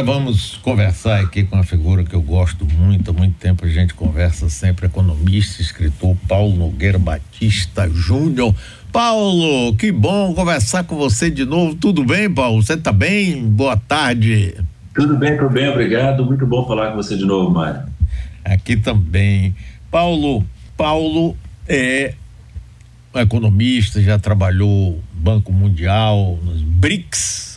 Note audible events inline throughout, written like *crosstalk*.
Agora vamos conversar aqui com uma figura que eu gosto muito, há muito tempo a gente conversa sempre, economista, escritor Paulo Nogueira Batista Júnior. Paulo, que bom conversar com você de novo. Tudo bem, Paulo? Você está bem? Boa tarde. Tudo bem, tudo bem, obrigado. Muito bom falar com você de novo, Mário. Aqui também. Paulo, Paulo é economista, já trabalhou no Banco Mundial, nos BRICS,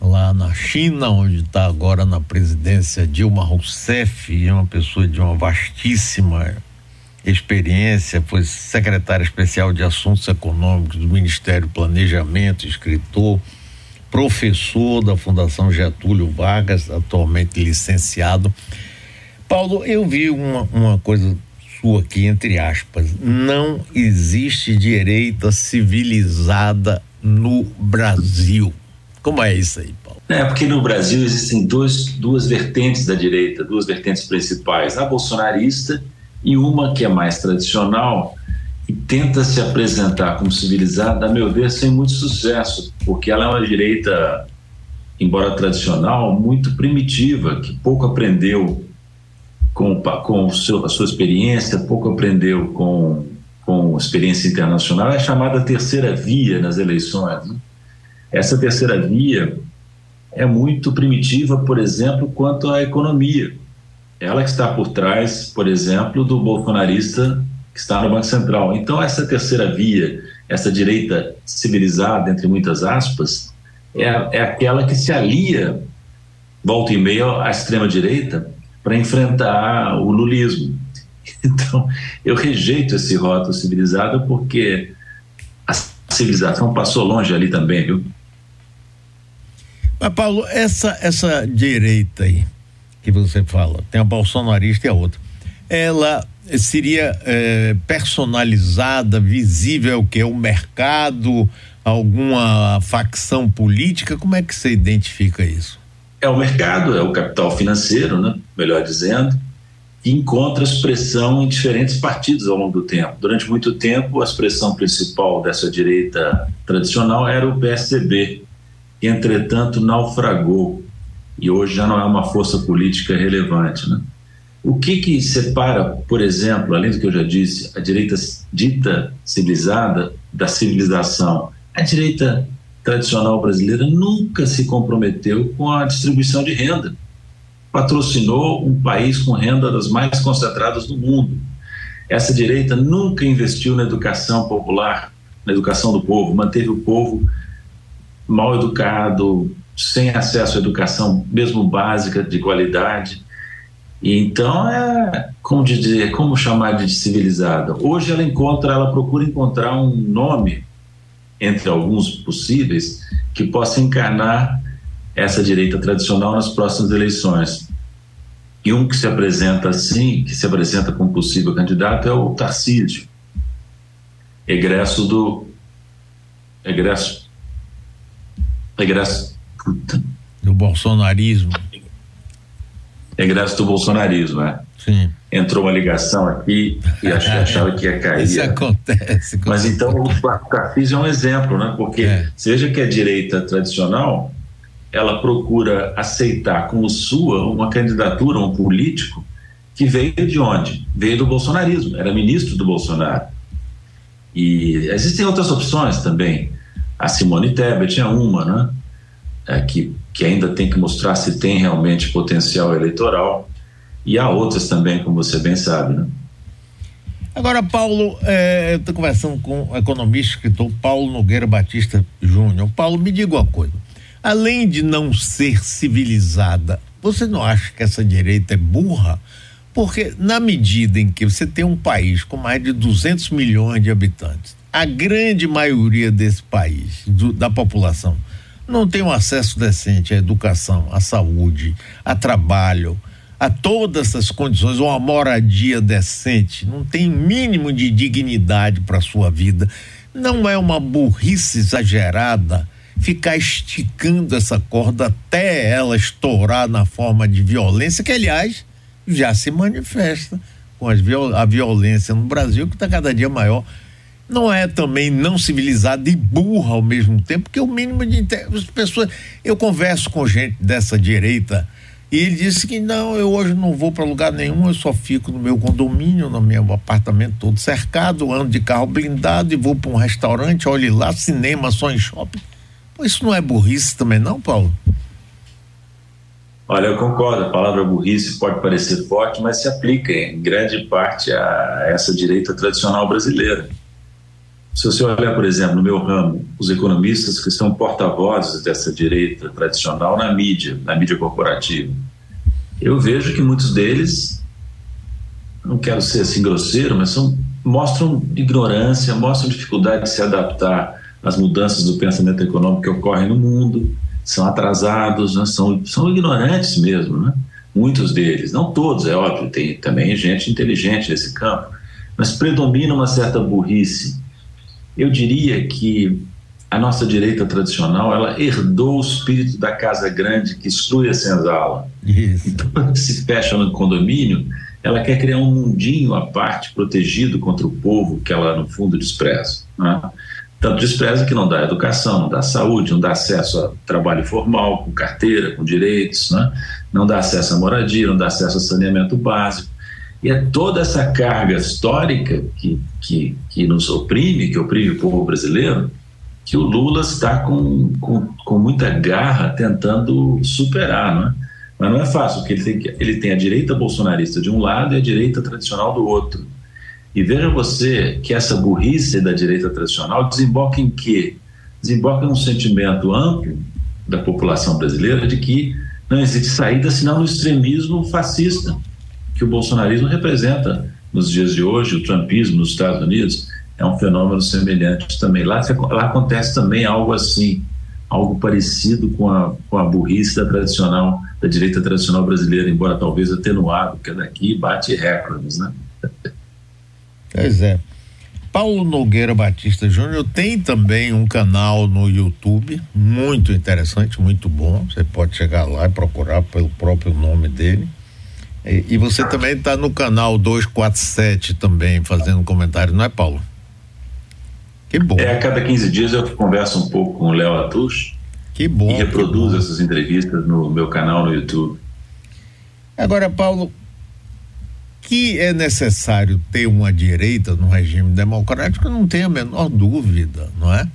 lá na China, onde está agora na presidência Dilma Rousseff, é uma pessoa de uma vastíssima experiência, foi secretário especial de Assuntos Econômicos do Ministério do Planejamento, escritor, professor da Fundação Getúlio Vargas, atualmente licenciado. Paulo, eu vi uma, uma coisa sua aqui, entre aspas. Não existe direita civilizada no Brasil. Como é isso aí? É, porque no Brasil existem dois, duas vertentes da direita, duas vertentes principais. A bolsonarista e uma que é mais tradicional e tenta se apresentar como civilizada, a meu ver, sem muito sucesso, porque ela é uma direita, embora tradicional, muito primitiva, que pouco aprendeu com, com seu, a sua experiência, pouco aprendeu com, com experiência internacional, é chamada terceira via nas eleições. Né? Essa terceira via é muito primitiva, por exemplo, quanto à economia. Ela que está por trás, por exemplo, do bolsonarista que está no Banco Central. Então, essa terceira via, essa direita civilizada, entre muitas aspas, é, é aquela que se alia, volta e meia, à extrema-direita para enfrentar o lulismo. *laughs* Então, eu rejeito esse rótulo civilizado porque a civilização passou longe ali também, viu? Mas, Paulo, essa, essa direita aí que você fala, tem a bolsonarista e a outra, ela seria é, personalizada, visível que? O mercado, alguma facção política? Como é que você identifica isso? é o mercado, é o capital financeiro, né? melhor dizendo, que encontra expressão em diferentes partidos ao longo do tempo. Durante muito tempo, a expressão principal dessa direita tradicional era o PSDB, que entretanto naufragou e hoje já não é uma força política relevante. Né? O que, que separa, por exemplo, além do que eu já disse, a direita dita civilizada da civilização? A direita tradicional brasileira nunca se comprometeu com a distribuição de renda. Patrocinou um país com renda das mais concentradas do mundo. Essa direita nunca investiu na educação popular, na educação do povo, manteve o povo mal educado, sem acesso à educação, mesmo básica, de qualidade. E então é como dizer, como chamar de civilizada. Hoje ela encontra, ela procura encontrar um nome entre alguns possíveis, que possa encarnar essa direita tradicional nas próximas eleições. E um que se apresenta assim, que se apresenta como possível candidato, é o Tarcísio, egresso do. egresso. Egresso. Puta. Do bolsonarismo. Egresso do bolsonarismo, é. Sim entrou uma ligação aqui e achava que ia *laughs* cair. Isso acontece. Mas então o Tarcísio é um exemplo, né? Porque é. seja que a direita tradicional, ela procura aceitar como sua uma candidatura, um político que veio de onde? Veio do bolsonarismo, era ministro do Bolsonaro. E existem outras opções também. A Simone Tebet é uma, né? É, que, que ainda tem que mostrar se tem realmente potencial eleitoral e há outras também, como você bem sabe, né? Agora, Paulo, é, eu estou conversando com o economista escritor Paulo Nogueira Batista Júnior. Paulo, me diga uma coisa. Além de não ser civilizada, você não acha que essa direita é burra? Porque na medida em que você tem um país com mais de 200 milhões de habitantes, a grande maioria desse país, do, da população, não tem um acesso decente à educação, à saúde, a trabalho, a todas essas condições, uma moradia decente, não tem mínimo de dignidade para sua vida. Não é uma burrice exagerada ficar esticando essa corda até ela estourar na forma de violência, que aliás já se manifesta com as, a violência no Brasil, que está cada dia maior. Não é também não civilizada e burra ao mesmo tempo, porque o mínimo de as pessoas. Eu converso com gente dessa direita e ele disse que não, eu hoje não vou para lugar nenhum, eu só fico no meu condomínio, no meu apartamento todo cercado, ando de carro blindado e vou para um restaurante, olhe lá, cinema só em shopping. Isso não é burrice também, não, Paulo? Olha, eu concordo, a palavra burrice pode parecer forte, mas se aplica em grande parte a essa direita tradicional brasileira. Se você olhar, por exemplo, no meu ramo, os economistas que são porta-vozes dessa direita tradicional na mídia, na mídia corporativa, eu vejo que muitos deles, não quero ser assim grosseiro, mas são, mostram ignorância, mostram dificuldade de se adaptar às mudanças do pensamento econômico que ocorrem no mundo, são atrasados, né? são, são ignorantes mesmo, né? muitos deles, não todos, é óbvio, tem também gente inteligente nesse campo, mas predomina uma certa burrice eu diria que a nossa direita tradicional ela herdou o espírito da casa grande que exclui a senzala. Isso. Então, se fecha no condomínio, ela quer criar um mundinho à parte, protegido contra o povo que ela, no fundo, despreza. Né? Tanto despreza que não dá educação, não dá saúde, não dá acesso a trabalho formal, com carteira, com direitos, né? não dá acesso à moradia, não dá acesso a saneamento básico. E é toda essa carga histórica que, que, que nos oprime, que oprime o povo brasileiro, que o Lula está com, com, com muita garra tentando superar, não é? Mas não é fácil, porque ele tem, ele tem a direita bolsonarista de um lado e a direita tradicional do outro. E veja você que essa burrice da direita tradicional desemboca em quê? Desemboca num sentimento amplo da população brasileira de que não existe saída senão no extremismo fascista que o bolsonarismo representa nos dias de hoje, o trumpismo nos Estados Unidos é um fenômeno semelhante também. Lá, lá acontece também algo assim, algo parecido com a, com a burrice da tradicional, da direita tradicional brasileira, embora talvez atenuado, porque daqui bate recordes, né? *laughs* Pois é. Paulo Nogueira Batista Júnior tem também um canal no YouTube, muito interessante, muito bom. Você pode chegar lá e procurar pelo próprio nome dele. E, e você também está no canal 247 também fazendo comentário, não é, Paulo? Que bom. É, a cada 15 dias eu converso um pouco com o Léo Atush. Que bom. E reproduzo essas entrevistas no meu canal no YouTube. Agora, Paulo, que é necessário ter uma direita no regime democrático, não tenho a menor dúvida, não é?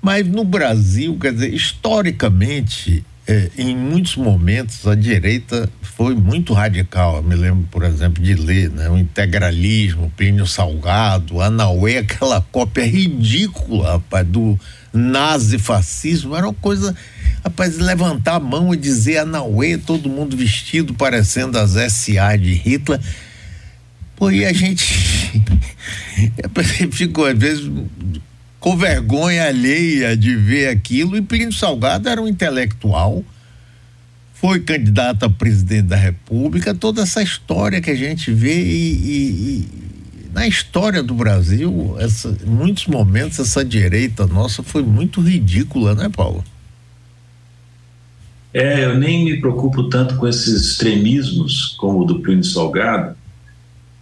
Mas no Brasil, quer dizer, historicamente, é, em muitos momentos a direita foi muito radical. Eu me lembro, por exemplo, de ler né, o integralismo, Plínio Salgado, Anauê, *laughs* aquela cópia ridícula, rapaz, do nazifascismo. Era uma coisa, rapaz, levantar a mão e dizer Anauê, todo mundo vestido parecendo as SA de Hitler. Pô, e a gente *laughs* ficou, às vezes, com vergonha alheia de ver aquilo. E Plínio Salgado era um intelectual, foi candidato a presidente da República. Toda essa história que a gente vê e, e, e na história do Brasil, essa, em muitos momentos essa direita nossa foi muito ridícula, né, Paulo? É, eu nem me preocupo tanto com esses extremismos como o do Plínio Salgado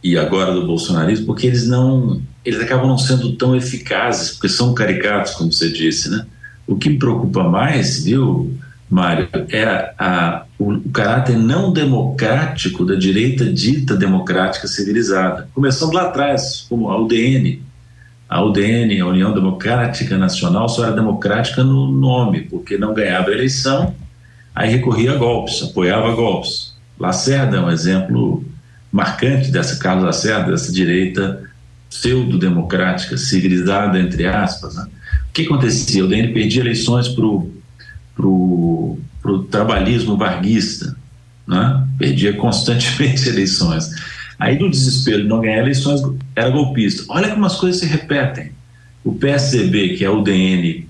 e agora do bolsonarismo, porque eles não eles acabam não sendo tão eficazes, porque são caricatos, como você disse, né? O que me preocupa mais, viu, Mário, é a, a, o, o, caráter não democrático da direita dita democrática civilizada. Começando lá atrás, como a UDN. A UDN, a União Democrática Nacional, só era democrática no nome, porque não ganhava a eleição, aí recorria a golpes, apoiava golpes. Lacerda é um exemplo marcante dessa, Carlos Lacerda, dessa direita pseudo-democrática, civilizada, entre aspas. Né? O que acontecia? O DN perdia eleições para o trabalhismo varguista, né? perdia constantemente *laughs* eleições. Aí, no desespero de não ganhar eleições, era golpista. Olha como as coisas se repetem. O PSDB, que é o DN,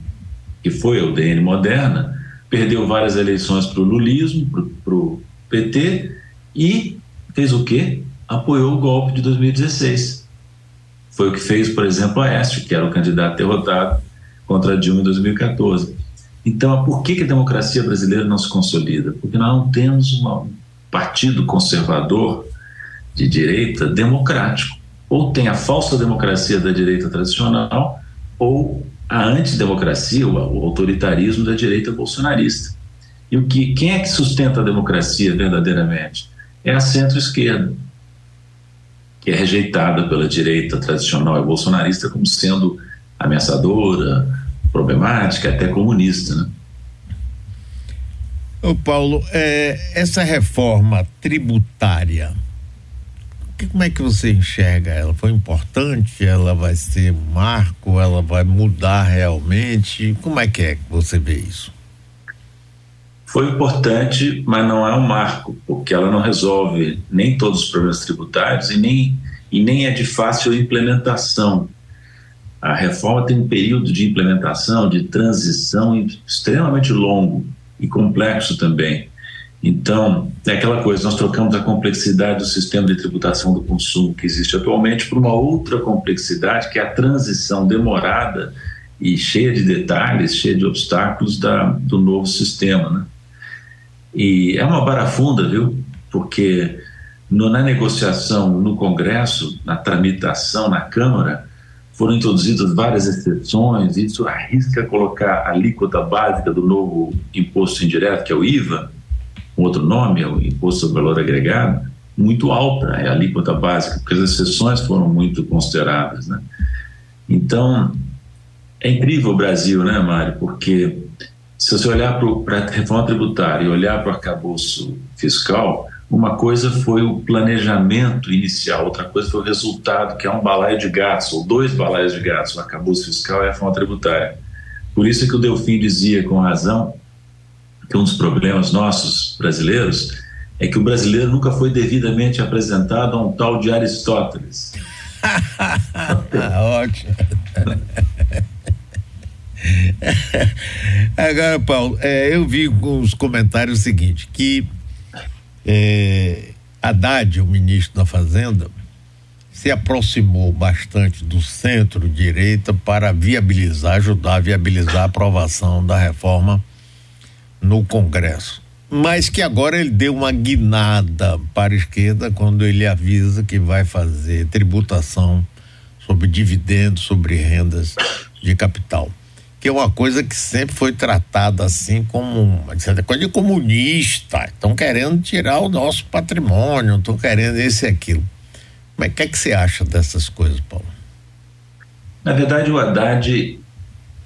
que foi o DN moderna, perdeu várias eleições para o lulismo, para o PT, e fez o quê? Apoiou o golpe de 2016 foi o que fez, por exemplo, a Aécio, que era o candidato derrotado contra Dilma em 2014. Então, por que, a democracia brasileira não se consolida? Porque nós não temos um partido conservador de direita democrático. ou tem a falsa democracia da direita tradicional, ou a antidemocracia, o autoritarismo da direita bolsonarista. E o que, quem é que sustenta a democracia verdadeiramente? É a centro-esquerda, que é rejeitada pela direita tradicional e bolsonarista como sendo ameaçadora, problemática, até comunista. Né? Ô Paulo, é, essa reforma tributária, que, como é que você enxerga ela? Foi importante? Ela vai ser marco? Ela vai mudar realmente? Como é que é que você vê isso? Foi importante, mas não é um marco, porque ela não resolve nem todos os problemas tributários e nem, e nem é de fácil implementação. A reforma tem um período de implementação, de transição extremamente longo e complexo também. Então, é aquela coisa, nós trocamos a complexidade do sistema de tributação do consumo que existe atualmente por uma outra complexidade, que é a transição demorada e cheia de detalhes, cheia de obstáculos da, do novo sistema. Né? E é uma barafunda, viu? Porque no, na negociação no Congresso, na tramitação na Câmara, foram introduzidas várias exceções, e isso arrisca colocar a alíquota básica do novo imposto indireto, que é o IVA, outro nome, é o Imposto sobre Valor Agregado, muito alta, é a alíquota básica, porque as exceções foram muito consideradas. Né? Então, é incrível o Brasil, né, Mário? Porque se você olhar para a reforma tributária e olhar para o arcabouço fiscal, uma coisa foi o planejamento inicial, outra coisa foi o resultado, que é um balaio de gatos, ou dois balaios de gatos, o arcabouço fiscal e a reforma tributária. Por isso é que o Delfim dizia com razão que um dos problemas nossos brasileiros é que o brasileiro nunca foi devidamente apresentado a um tal de Aristóteles. *laughs* Ótimo. *laughs* Agora, Paulo, é, eu vi os comentários o seguinte, que é, Haddad, o ministro da Fazenda, se aproximou bastante do centro-direita para viabilizar, ajudar a viabilizar a aprovação da reforma no Congresso. Mas que agora ele deu uma guinada para a esquerda quando ele avisa que vai fazer tributação sobre dividendos, sobre rendas de capital. Que é uma coisa que sempre foi tratada assim como uma coisa de comunista. Estão querendo tirar o nosso patrimônio, estão querendo esse e aquilo. Mas o que é que você acha dessas coisas, Paulo? Na verdade, o Haddad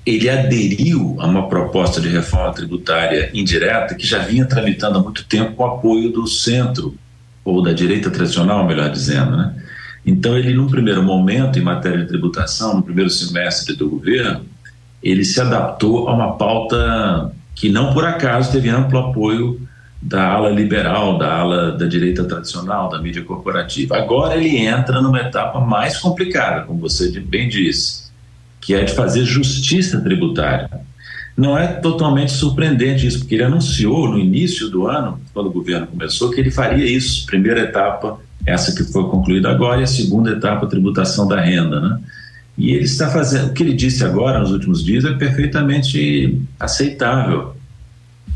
ele aderiu a uma proposta de reforma tributária indireta que já vinha tramitando há muito tempo com apoio do centro, ou da direita tradicional, melhor dizendo. Né? Então, ele, num primeiro momento, em matéria de tributação, no primeiro semestre do governo, ele se adaptou a uma pauta que, não por acaso, teve amplo apoio da ala liberal, da ala da direita tradicional, da mídia corporativa. Agora ele entra numa etapa mais complicada, como você bem disse que é de fazer justiça tributária. Não é totalmente surpreendente isso, porque ele anunciou no início do ano, quando o governo começou, que ele faria isso. Primeira etapa, essa que foi concluída agora, e a segunda etapa, a tributação da renda. Né? E ele está fazendo, o que ele disse agora, nos últimos dias, é perfeitamente aceitável.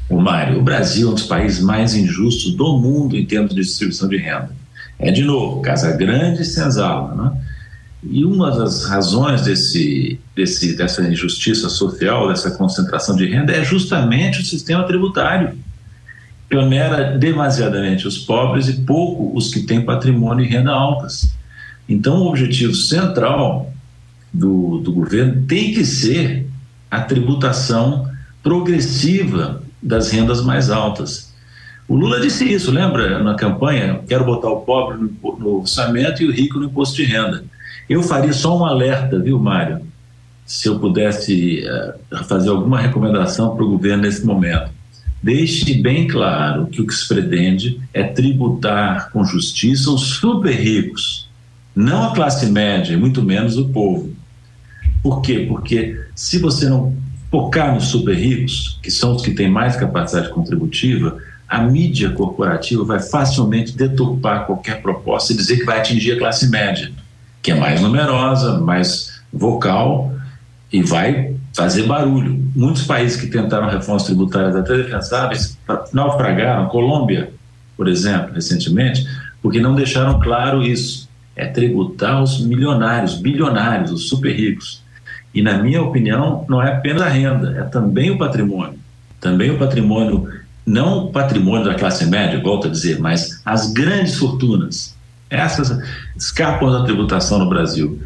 O Mário, o Brasil é um dos países mais injustos do mundo em termos de distribuição de renda. É, de novo, Casa Grande e Senzala, né? E uma das razões desse, desse, dessa injustiça social, dessa concentração de renda, é justamente o sistema tributário, que onera demasiadamente os pobres e pouco os que têm patrimônio e renda altas. Então, o objetivo central do, do governo tem que ser a tributação progressiva das rendas mais altas. O Lula disse isso, lembra, na campanha? Quero botar o pobre no, no orçamento e o rico no imposto de renda. Eu faria só um alerta, viu, Mário? Se eu pudesse uh, fazer alguma recomendação para o governo nesse momento. Deixe bem claro que o que se pretende é tributar com justiça os super ricos, não a classe média, muito menos o povo. Por quê? Porque se você não focar nos super ricos, que são os que têm mais capacidade contributiva, a mídia corporativa vai facilmente deturpar qualquer proposta e dizer que vai atingir a classe média que é mais numerosa, mais vocal e vai fazer barulho. Muitos países que tentaram reformas tributárias até defensáveis naufragaram, Colômbia, por exemplo, recentemente, porque não deixaram claro isso. é tributar os milionários, bilionários, os super ricos. E, na minha opinião, não é apenas a renda, é também o patrimônio. Também o patrimônio, não o patrimônio da classe média, volto a dizer, mas as grandes fortunas. Essas escapam da tributação no Brasil.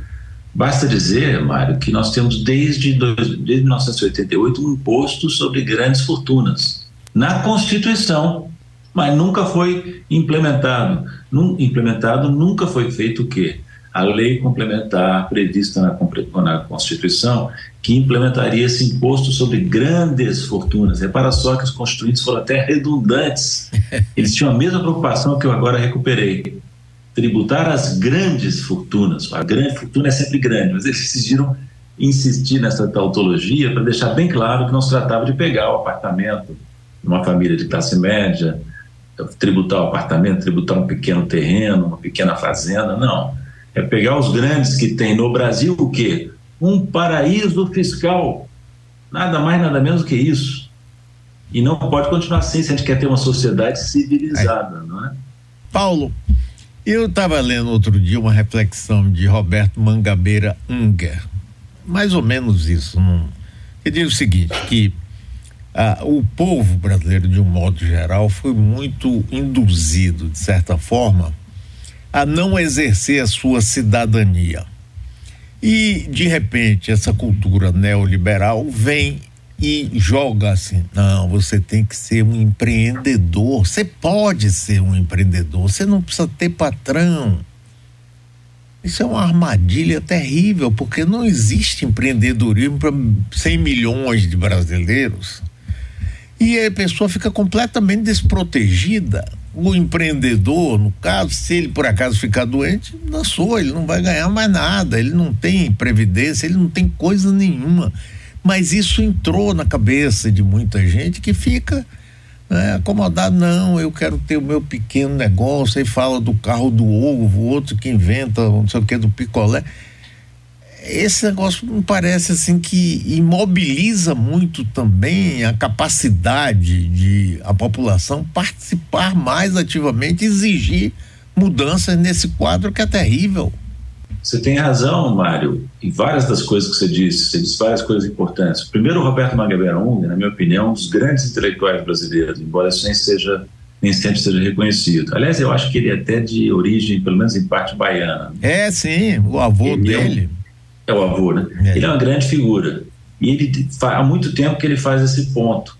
Basta dizer, Mário, que nós temos desde, desde 1988 um imposto sobre grandes fortunas na Constituição, mas nunca foi implementado. Num, implementado nunca foi feito o quê? A lei complementar prevista na, na Constituição que implementaria esse imposto sobre grandes fortunas. Repara só que os constituintes foram até redundantes. *laughs* Eles tinham a mesma preocupação que eu agora recuperei tributar as grandes fortunas. A grande fortuna é sempre grande, mas eles decidiram insistir nessa tautologia para deixar bem claro que não se tratava de pegar o apartamento de uma família de classe média, tributar o apartamento, tributar um pequeno terreno, uma pequena fazenda, não. É pegar os grandes que tem no Brasil o quê? Um paraíso fiscal. Nada mais, nada menos que isso. E não pode continuar assim se a gente quer ter uma sociedade civilizada, não é? Paulo, eu estava lendo outro dia uma reflexão de Roberto Mangabeira Unger, mais ou menos isso. Não? Ele diz o seguinte: que ah, o povo brasileiro, de um modo geral, foi muito induzido, de certa forma, a não exercer a sua cidadania. E, de repente, essa cultura neoliberal vem e joga assim: não, você tem que ser um empreendedor. Você pode ser um empreendedor, você não precisa ter patrão. Isso é uma armadilha terrível, porque não existe empreendedorismo para 100 milhões de brasileiros. E a pessoa fica completamente desprotegida. O empreendedor, no caso, se ele por acaso ficar doente, dançou, ele não vai ganhar mais nada, ele não tem previdência, ele não tem coisa nenhuma. Mas isso entrou na cabeça de muita gente que fica né, acomodado. Não, eu quero ter o meu pequeno negócio. Aí fala do carro do ovo, outro que inventa não sei o que do picolé. Esse negócio me parece assim que imobiliza muito também a capacidade de a população participar mais ativamente, exigir mudanças nesse quadro que é terrível. Você tem razão, Mário, em várias das coisas que você disse. Você disse várias coisas importantes. Primeiro, o Roberto Magabeira na minha opinião, um dos grandes intelectuais brasileiros, embora isso nem, seja, nem sempre seja reconhecido. Aliás, eu acho que ele é até de origem, pelo menos em parte, baiana. É, sim, o avô ele dele. É, um, é, o avô, né? É. Ele é uma grande figura. E ele há muito tempo que ele faz esse ponto,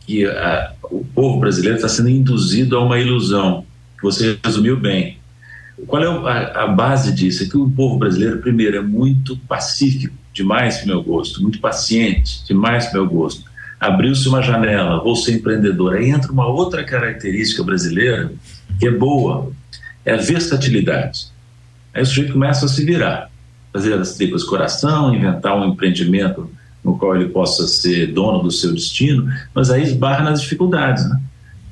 que a, o povo brasileiro está sendo induzido a uma ilusão, que você resumiu bem qual é a, a, base disso? É que o povo brasileiro, primeiro, é muito pacífico, demais para meu gosto, muito paciente, demais para meu gosto. Abriu-se uma janela, vou ser empreendedor. Aí entra uma outra característica brasileira que é boa, é a versatilidade. Aí o sujeito começa a se virar, fazer as tripas coração, inventar um empreendimento no qual ele possa ser dono do seu destino, mas aí esbarra nas dificuldades, né?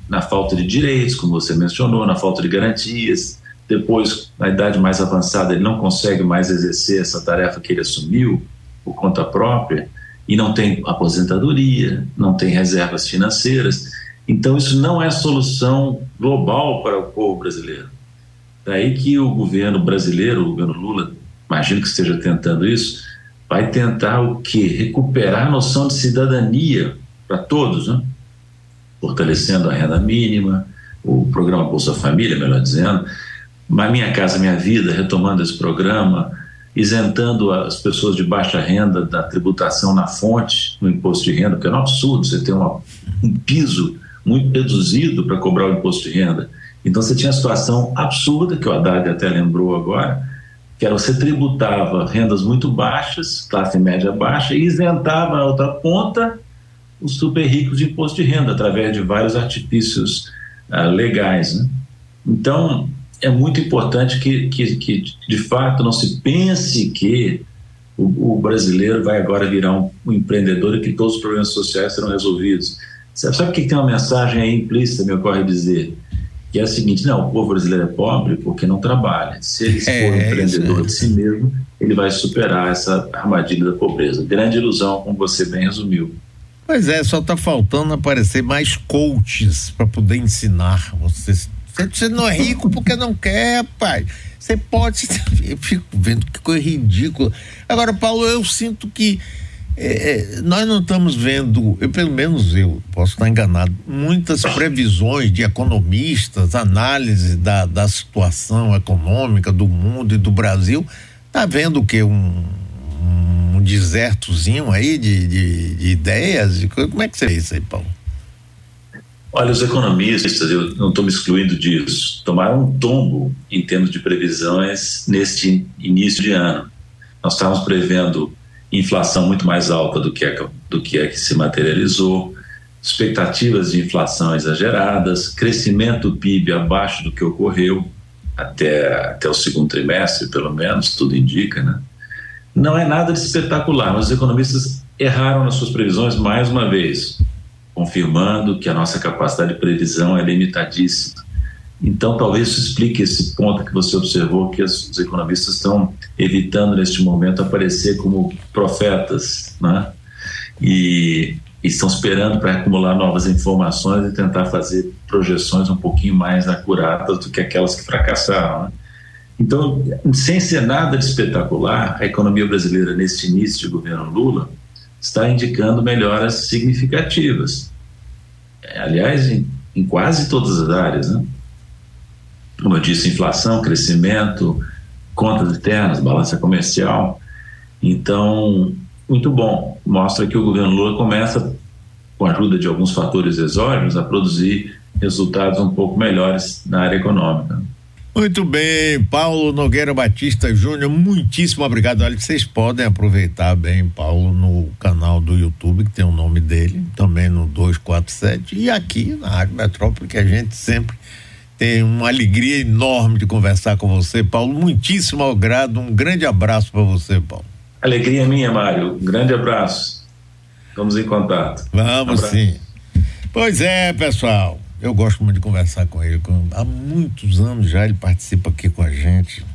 na falta de direitos, como você mencionou, na falta de garantias, depois, na idade mais avançada, ele não consegue mais exercer essa tarefa que ele assumiu por conta própria e não tem aposentadoria, não tem reservas financeiras. Então, isso não é solução global para o povo brasileiro. Daí que o governo brasileiro, o governo Lula, imagino que esteja tentando isso, vai tentar o quê? Recuperar a noção de cidadania para todos, né? fortalecendo a renda mínima, o programa Bolsa Família, melhor dizendo, minha Casa Minha Vida, retomando esse programa, isentando as pessoas de baixa renda da tributação na fonte no imposto de renda, porque é um absurdo você ter uma, um piso muito reduzido para cobrar o imposto de renda. Então você tinha a situação absurda, que o Haddad até lembrou agora, que era você tributava rendas muito baixas, classe média baixa, e isentava na outra ponta os super ricos de imposto de renda, através de vários artifícios uh, legais. Né? Então, é muito importante que, que, que, de fato, não se pense que o, o brasileiro vai agora virar um, um, empreendedor e que todos os problemas sociais serão resolvidos. Sabe, sabe que tem uma mensagem aí implícita, me ocorre dizer? Que é a seguinte: não, o povo brasileiro é pobre porque não trabalha. Se ele *laughs* é, for um empreendedor é. de si mesmo, ele vai superar essa armadilha da pobreza. Grande ilusão, como você bem resumiu. Pois é, só está faltando aparecer mais coaches para poder ensinar. Você Você não é rico porque não quer, pai. Você pode. *laughs* Eu fico vendo que coisa ridícula. Agora, Paulo, eu sinto que é, é, nós não estamos vendo, eu, pelo menos eu posso estar enganado, muitas previsões de economistas, análise da, da situação econômica do mundo e do Brasil. Está vendo o que? Um, um desertozinho aí de, de, de ideias? De, como é que você vê isso aí, Paulo? Olha, os economistas, eu não estou me excluindo disso, tomaram um tombo em termos de previsões neste início de ano. Nós estávamos prevendo inflação muito mais alta do que é, do que, é que se materializou, expectativas de inflação exageradas, crescimento do PIB abaixo do que ocorreu até, até o segundo trimestre, pelo menos, tudo indica, né? Não é nada de espetacular, mas os economistas erraram nas suas previsões mais uma vez confirmando que a nossa capacidade de previsão é limitadíssima. Então, talvez isso explique esse ponto que você observou, que os economistas estão evitando neste momento aparecer como profetas, né? E, estão esperando para acumular novas informações e tentar fazer projeções um pouquinho mais acuradas do que aquelas que fracassaram. Né? Então, sem ser nada de espetacular, a economia brasileira, neste início de governo Lula, está indicando melhoras significativas. Aliás, em, em quase todas as áreas, né? Como eu disse, inflação, crescimento, contas internas, balança comercial. Então, muito bom. Mostra que o governo Lula começa, com a ajuda de alguns fatores exógenos, a produzir resultados um pouco melhores na área econômica. Muito bem, Paulo Nogueira Batista Júnior, muitíssimo obrigado. Olha, vocês podem aproveitar bem Paulo no canal do YouTube, que tem o nome dele, também no 247, e aqui na Rádio Metrópole, que a gente sempre tem uma alegria enorme de conversar com você, Paulo. Muitíssimo agrado, um grande abraço para você, Paulo. Alegria minha, Mário. Um grande abraço. Vamos em contato. Vamos sim. Pois é, pessoal. Eu gosto muito de conversar com ele. Há muitos anos já ele participa aqui com a gente.